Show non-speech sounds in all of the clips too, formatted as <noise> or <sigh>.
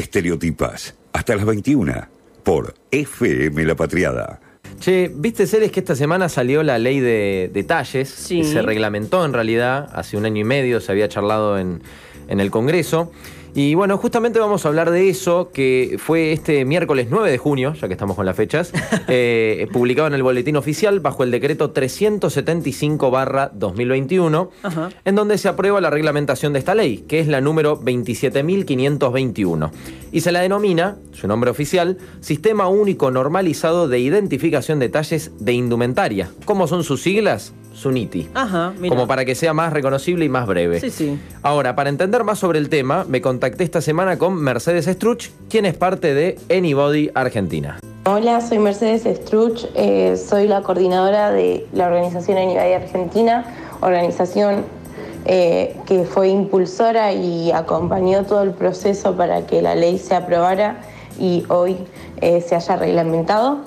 Estereotipas, hasta las 21, por FM La Patriada. Che, viste, Celes, que esta semana salió la ley de detalles, Sí. que se reglamentó en realidad, hace un año y medio se había charlado en, en el Congreso. Y bueno, justamente vamos a hablar de eso, que fue este miércoles 9 de junio, ya que estamos con las fechas, <laughs> eh, publicado en el Boletín Oficial bajo el decreto 375-2021, Ajá. en donde se aprueba la reglamentación de esta ley, que es la número 27.521. Y se la denomina, su nombre oficial, Sistema Único Normalizado de Identificación de Detalles de Indumentaria. ¿Cómo son sus siglas? SUNITI. Ajá, mira. Como para que sea más reconocible y más breve. Sí, sí. Ahora, para entender más sobre el tema, me contacté esta semana con Mercedes Struch, quien es parte de Anybody Argentina. Hola, soy Mercedes Struch, eh, soy la coordinadora de la organización Anibay Argentina, organización eh, que fue impulsora y acompañó todo el proceso para que la ley se aprobara y hoy eh, se haya reglamentado.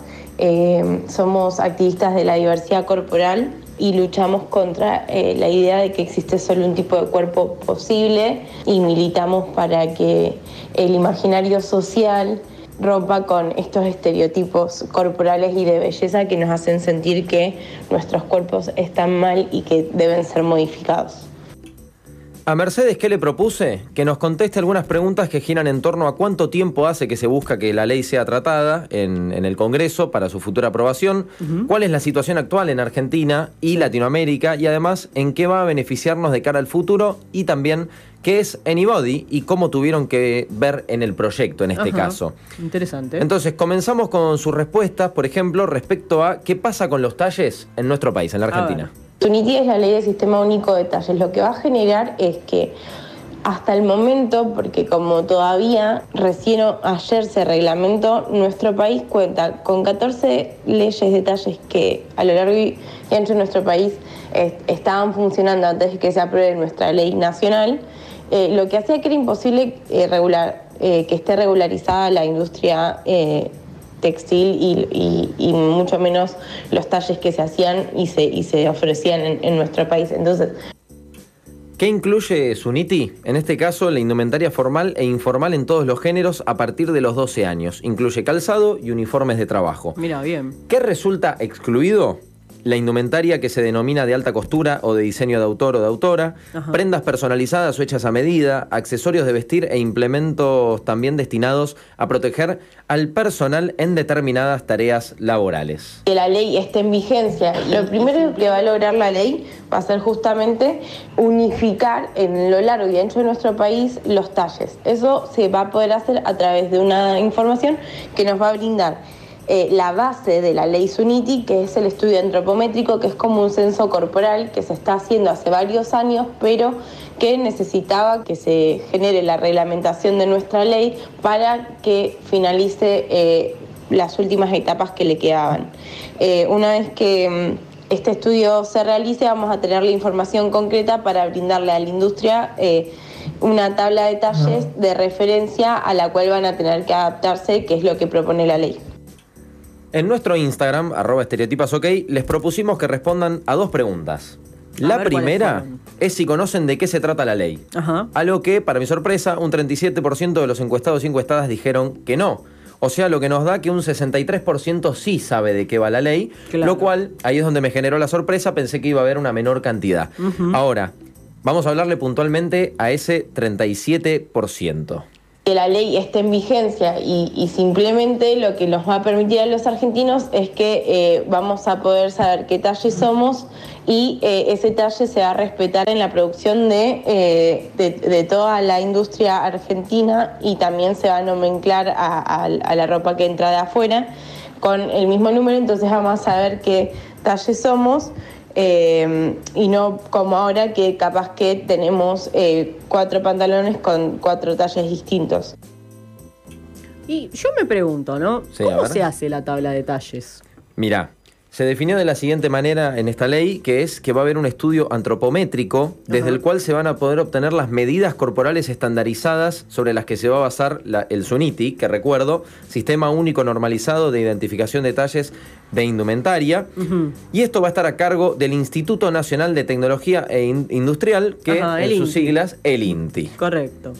Somos activistas de la diversidad corporal y luchamos contra eh, la idea de que existe solo un tipo de cuerpo posible y militamos para que el imaginario social rompa con estos estereotipos corporales y de belleza que nos hacen sentir que nuestros cuerpos están mal y que deben ser modificados. A Mercedes, ¿qué le propuse? Que nos conteste algunas preguntas que giran en torno a cuánto tiempo hace que se busca que la ley sea tratada en, en el Congreso para su futura aprobación, cuál es la situación actual en Argentina y Latinoamérica y además en qué va a beneficiarnos de cara al futuro y también qué es Anybody y cómo tuvieron que ver en el proyecto en este Ajá. caso. Interesante. Entonces, comenzamos con sus respuestas, por ejemplo, respecto a qué pasa con los talles en nuestro país, en la Argentina. Tuniti es la ley del sistema único de talles. Lo que va a generar es que hasta el momento, porque como todavía recién ayer se reglamentó, nuestro país cuenta con 14 leyes de talles que a lo largo y ancho de nuestro país estaban funcionando antes de que se apruebe nuestra ley nacional, eh, lo que hacía que era imposible eh, regular, eh, que esté regularizada la industria textil y, y- y mucho menos los talles que se hacían y se, y se ofrecían en, en nuestro país. Entonces, ¿Qué incluye Suniti? En este caso, la indumentaria formal e informal en todos los géneros a partir de los 12 años. Incluye calzado y uniformes de trabajo. Mira, bien. ¿Qué resulta excluido? La indumentaria que se denomina de alta costura o de diseño de autor o de autora, Ajá. prendas personalizadas o hechas a medida, accesorios de vestir e implementos también destinados a proteger al personal en determinadas tareas laborales. que la ley esté en vigencia. Lo primero que va a lograr la ley va a ser justamente unificar en lo largo y ancho de nuestro país los talles. Eso se va a poder hacer a través de una información que nos va a brindar eh, la base de la ley SUNITI, que es el estudio antropométrico, que es como un censo corporal que se está haciendo hace varios años, pero que necesitaba que se genere la reglamentación de nuestra ley para que finalice eh, las últimas etapas que le quedaban. Eh, una vez que mm, este estudio se realice, vamos a tener la información concreta para brindarle a la industria eh, una tabla de talles de referencia a la cual van a tener que adaptarse, que es lo que propone la ley. En nuestro Instagram, arroba estereotipasok, les propusimos que respondan a dos preguntas. A La ver, ¿cuáles primera es si conocen de qué se trata la ley. Ajá. A lo que, para mi sorpresa, un 37% de los encuestados y encuestadas dijeron que no. O sea, lo que nos da que un 63% sí sabe de qué va la ley, Claro. lo cual ahí es donde me generó la sorpresa, pensé que iba a haber una menor cantidad. Ahora, vamos a hablarle puntualmente a ese 37%. Que la ley esté en vigencia y, y simplemente lo que nos va a permitir a los argentinos es que eh, vamos a poder saber qué talle somos y eh, ese talle se va a respetar en la producción de, eh, de, toda la industria argentina y también se va a nomenclar a, a- a la ropa que entra de afuera con el mismo número, entonces vamos a saber qué talle somos. Eh, y no como ahora que capaz que tenemos eh, cuatro pantalones con cuatro talles distintos. Y yo me pregunto, ¿no? Sí, ¿Cómo se hace la tabla de talles? Mirá, se definió de la siguiente manera en esta ley, que es que va a haber un estudio antropométrico desde Ajá. el cual se van a poder obtener las medidas corporales estandarizadas sobre las que se va a basar la- el SUNITI, que recuerdo, Sistema Único Normalizado de Identificación de Talles de Indumentaria. Y esto va a estar a cargo del Instituto Nacional de Tecnología e In- Industrial, que Ajá, en sus INTI. siglas, el INTI. Correcto.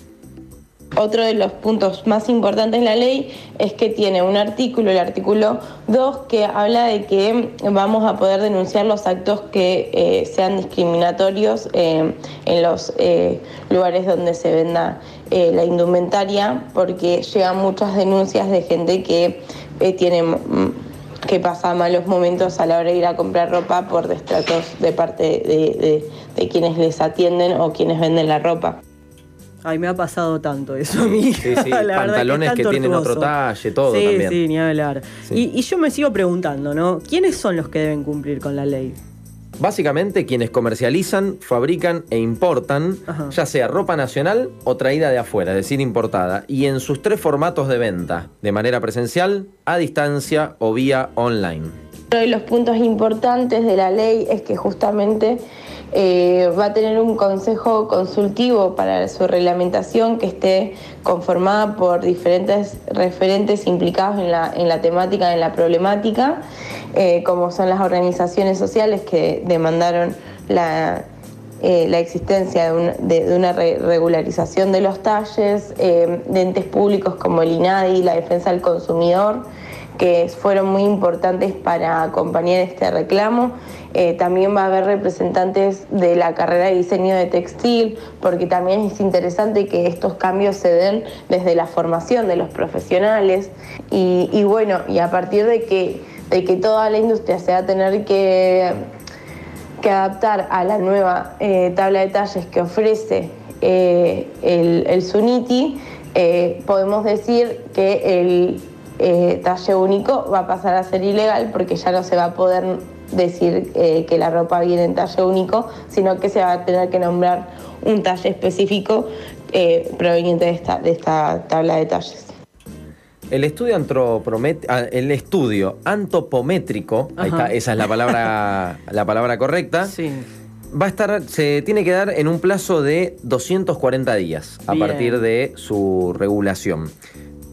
Otro de los puntos más importantes de la ley es que tiene un artículo, el artículo 2, que habla de que vamos a poder denunciar los actos que eh, sean discriminatorios eh, en los eh, lugares donde se venda la indumentaria, porque llegan muchas denuncias de gente que tiene mm, que pasa malos momentos a la hora de ir a comprar ropa por destratos de parte de quienes les atienden o quienes venden la ropa. Ay, me ha pasado tanto eso a mí. Sí, sí, <laughs> pantalones que, tienen otro talle, todo sí, también. Sí, ni hablar. Y, y, yo me sigo preguntando, ¿no? ¿Quiénes son los que deben cumplir con la ley? Básicamente quienes comercializan, fabrican e importan, ya sea ropa nacional o traída de afuera, es decir, importada, y en sus tres formatos de venta, de manera presencial, a distancia o vía online. Uno de los puntos importantes de la ley es que justamente eh, va a tener un consejo consultivo para su reglamentación que esté conformada por diferentes referentes implicados en la, en la temática, en la problemática, eh, como son las organizaciones sociales que demandaron la, eh, existencia de, una regularización de los talles, de entes públicos como el INADI, la defensa del consumidor, que fueron muy importantes para acompañar este reclamo eh, también va a haber representantes de la carrera de diseño de textil, porque también es interesante que estos cambios se den desde la formación de los profesionales. Y, bueno, y a partir de que, de que toda la industria se va a tener que, que adaptar a la nueva eh, tabla de talles que ofrece eh, el, el, SUNITI, podemos decir que el talle único va a pasar a ser ilegal porque ya no se va a poder decir eh, que la ropa viene en talle único, sino que se va a tener que nombrar un talle específico eh, proveniente de esta, de esta tabla de talles. El estudio, ah, el estudio antropométrico, esa es la palabra, <laughs> la palabra correcta. Va a estar, se tiene que dar en un plazo de 240 días a partir de su regulación.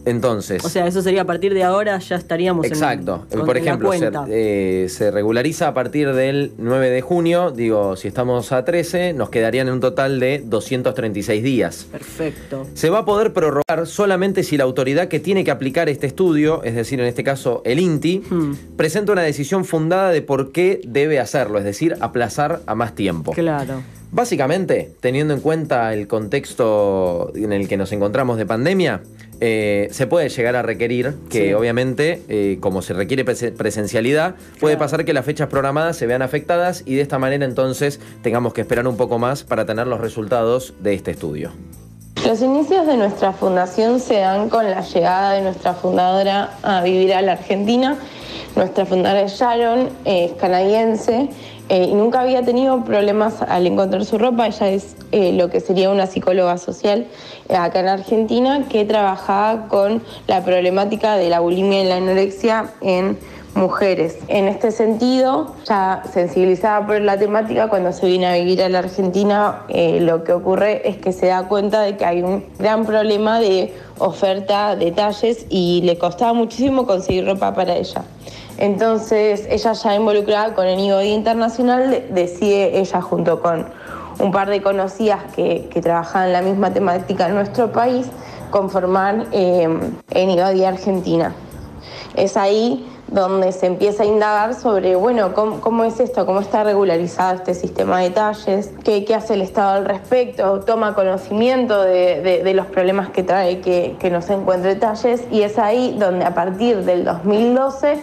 Entonces. O sea, eso sería a partir de ahora, ya estaríamos exacto. en Por ejemplo, eh, se, regulariza a partir del 9 de junio. Digo, si estamos a 13, nos quedarían en un total de 236 días. Perfecto. Se va a poder prorrogar solamente si la autoridad que tiene que aplicar este estudio, es decir, en este caso el INTI, hmm. presenta una decisión fundada de por qué debe hacerlo, es decir, aplazar a más tiempo. Claro. Básicamente, teniendo en cuenta el contexto en el que nos encontramos de pandemia, eh, se puede llegar a requerir que obviamente, eh, como se requiere presencialidad, puede pasar que las fechas programadas se vean afectadas y de esta manera entonces tengamos que esperar un poco más para tener los resultados de este estudio. Los inicios de nuestra fundación se dan con la llegada de nuestra fundadora a vivir a la Argentina. Nuestra fundadora es Sharon, es canadiense eh, y nunca había tenido problemas al encontrar su ropa. Ella es eh, lo que sería una psicóloga social eh, acá en Argentina que trabajaba con la problemática de la bulimia y la anorexia en mujeres. En este sentido, ya sensibilizada por la temática, cuando se viene a vivir a la Argentina, lo que ocurre es que se da cuenta de que hay un gran problema de oferta de talles y le costaba muchísimo conseguir ropa para ella. Entonces, ella ya involucrada con el Nivel Internacional, decide ella junto con un par de conocidas que, trabajaban en la misma temática en nuestro país, conformar eh, en Argentina. Es ahí donde se empieza a indagar sobre, bueno, cómo, es esto, cómo está regularizado este sistema de talles, qué, hace el Estado al respecto, toma conocimiento de, los problemas que trae que, que no se encuentre talles y es ahí donde a partir del 2012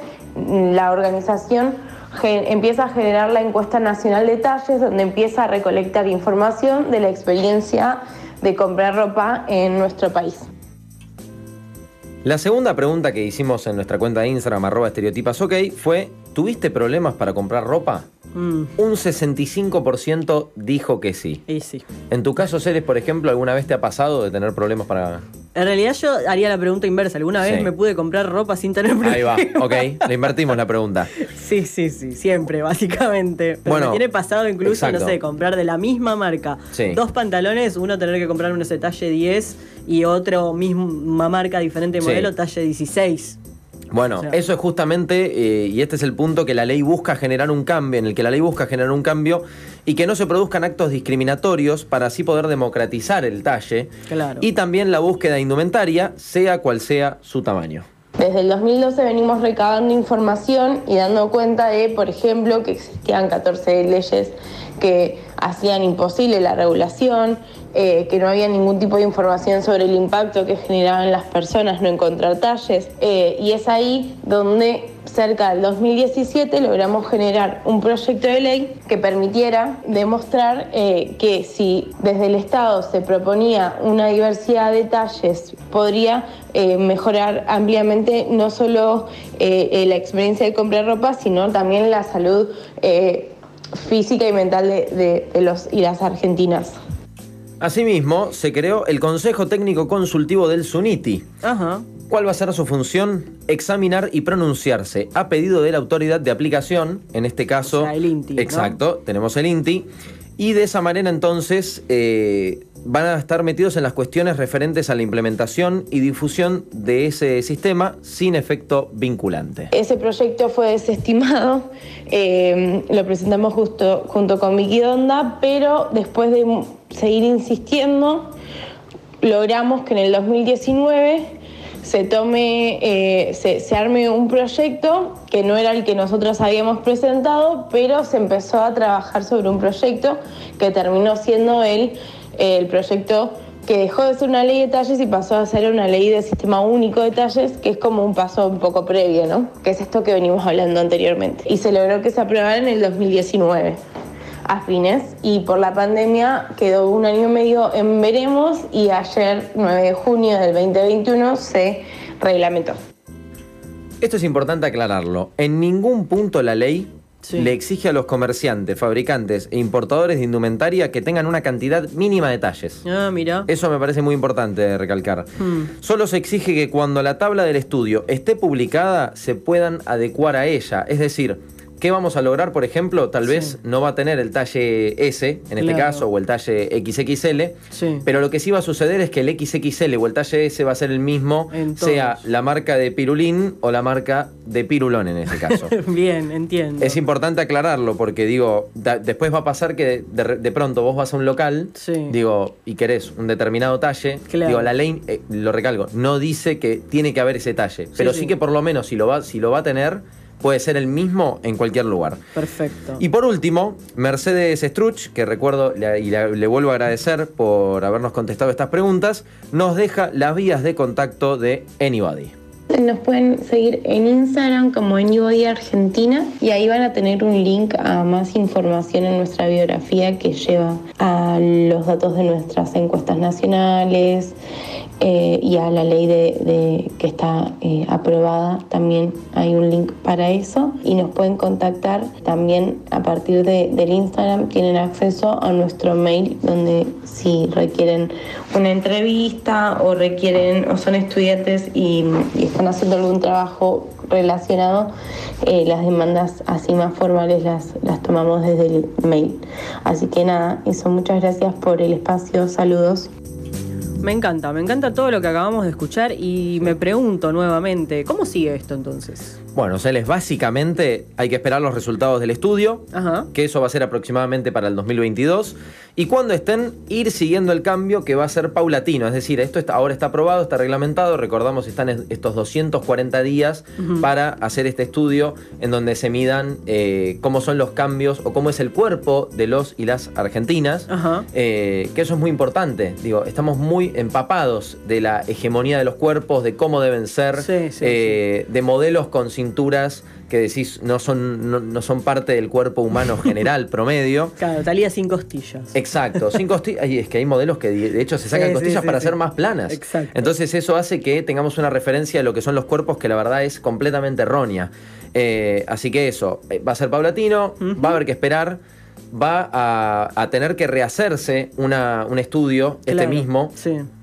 la organización empieza a generar la encuesta nacional de talles, donde empieza a recolectar información de la experiencia de comprar ropa en nuestro país. La segunda pregunta que hicimos en nuestra cuenta de Instagram, arroba estereotipas ok, fue, ¿tuviste problemas para comprar ropa? Mm. Un 65% dijo que sí. Y sí. En tu caso, Ceres, por ejemplo, ¿alguna vez te ha pasado de tener problemas para...? En realidad yo haría la pregunta inversa. ¿Alguna vez me pude comprar ropa sin tener problemas? Ahí va, ok. Le invertimos la pregunta. Sí, sí, sí. Siempre, básicamente. Pero bueno, me tiene pasado incluso, no sé, comprar de la misma marca dos pantalones, uno tener que comprar uno de talle 10 y otro misma marca, diferente modelo, talle 16. Bueno, eso es justamente, eh, y este es el punto que la ley busca generar un cambio, en el que la ley busca generar un cambio y que no se produzcan actos discriminatorios para así poder democratizar el talle. Claro. Y también la búsqueda de indumentaria, sea cual sea su tamaño. Desde el 2012 venimos recabando información y dando cuenta de, por ejemplo, que existían 14 leyes que hacían imposible la regulación, eh, que no había ningún tipo de información sobre el impacto que generaban las personas no encontrar talles. Eh, y es ahí donde cerca del 2017 logramos generar un proyecto de ley que permitiera demostrar eh, que si desde el Estado se proponía una diversidad de talles, podría mejorar ampliamente no solo la experiencia de comprar ropa, sino también la salud física y mental de, de los y las argentinas. Asimismo, se creó el Consejo Técnico Consultivo del SUNITI. Ajá. ¿Cuál va a ser su función? Examinar y pronunciarse a pedido de la autoridad de aplicación, en este caso. el INTI. Exacto, tenemos el INTI. Y de esa manera entonces eh, van a estar metidos en las cuestiones referentes a la implementación y difusión de ese sistema sin efecto vinculante. Ese proyecto fue desestimado, eh, lo presentamos justo junto con Vicky Donda, pero después de seguir insistiendo, logramos que en el 2019 se tome, eh, se, arme un proyecto que no era el que nosotros habíamos presentado, pero se empezó a trabajar sobre un proyecto que terminó siendo el, el proyecto que dejó de ser una ley de talles y pasó a ser una ley de sistema único de talles, que es como un paso un poco previo, ¿no? Que es esto que venimos hablando anteriormente. Y se logró que se aprobara en el 2019 a fines y por la pandemia quedó un año y medio en veremos y ayer, 9 de junio del 2021, se reglamentó. Esto es importante aclararlo. En ningún punto la ley le exige a los comerciantes, fabricantes e importadores de indumentaria que tengan una cantidad mínima de talles. Ah, mira. Eso me parece muy importante recalcar. Hmm. Solo se exige que cuando la tabla del estudio esté publicada se puedan adecuar a ella. Es decir, ¿Qué vamos a lograr, por ejemplo? Tal vez no va a tener el talle S, en este caso, o el talle XXL, pero lo que sí va a suceder es que el XXL o el talle S va a ser el mismo, sea la marca de Pirulín o la marca de Pirulón en este caso. <laughs> Bien, entiendo. Es importante aclararlo porque, digo, después va a pasar que de, pronto vos vas a un local, digo, y querés un determinado talle, digo, la ley, eh, lo recalco, no dice que tiene que haber ese talle, pero sí, que por lo menos si lo va, si lo va a tener puede ser el mismo en cualquier lugar. Perfecto. Y por último, Mercedes Struch, que recuerdo y le, vuelvo a agradecer por habernos contestado estas preguntas, nos deja las vías de contacto de Anybody. Nos pueden seguir en Instagram como Anybody Argentina y ahí van a tener un link a más información en nuestra biografía que lleva a los datos de nuestras encuestas nacionales, eh, y a la ley de, que está eh, aprobada también hay un link para eso. Y nos pueden contactar también a partir de, del Instagram. Tienen acceso a nuestro mail donde si requieren una entrevista o requieren o son estudiantes y, están haciendo algún trabajo relacionado eh, las demandas así más formales las, las tomamos desde el mail. Así que nada eso muchas gracias por el espacio. Saludos me encanta, me encanta todo lo que acabamos de escuchar y me pregunto nuevamente, ¿cómo sigue esto entonces? Bueno, Celes, básicamente hay que esperar los resultados del estudio, que eso va a ser aproximadamente para el 2022, y cuando estén, ir siguiendo el cambio que va a ser paulatino, es decir, esto está, ahora está aprobado, está reglamentado, recordamos están estos 240 días para hacer este estudio en donde se midan eh, cómo son los cambios o cómo es el cuerpo de los y las argentinas, eh, que eso es muy importante, digo, estamos muy empapados de la hegemonía de los cuerpos, de cómo deben ser, eh, de modelos con cinturas que decís no son, no, son parte del cuerpo humano <laughs> general, promedio. Claro, talía sin costillas. Exacto, sin costillas. es que hay modelos que de hecho se sacan costillas para ser más planas. Exacto. Entonces eso hace que tengamos una referencia de lo que son los cuerpos que la verdad es completamente errónea. Eh, así que eso, eh, va a ser paulatino, va a haber que esperar va a, tener que rehacerse una, un estudio, este mismo,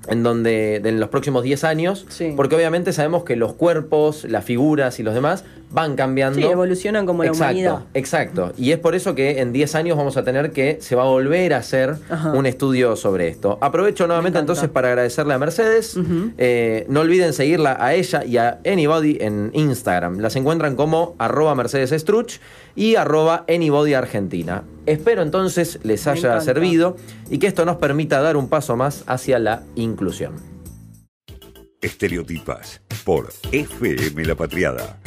en donde en los próximos 10 años, porque obviamente sabemos que los cuerpos, las figuras y los demás van cambiando. Sí, evolucionan como la humanidad. Exacto, y es por eso que en 10 años vamos a tener que, se va a volver a hacer un estudio sobre esto. Aprovecho nuevamente entonces para agradecerle a Mercedes, eh, no olviden seguirla a ella y a Anybody en Instagram, las encuentran como arroba Mercedes Struch y arroba Anybody Argentina. Espero entonces les haya servido y que esto nos permita dar un paso más hacia la Estereotipas por FM La Patriada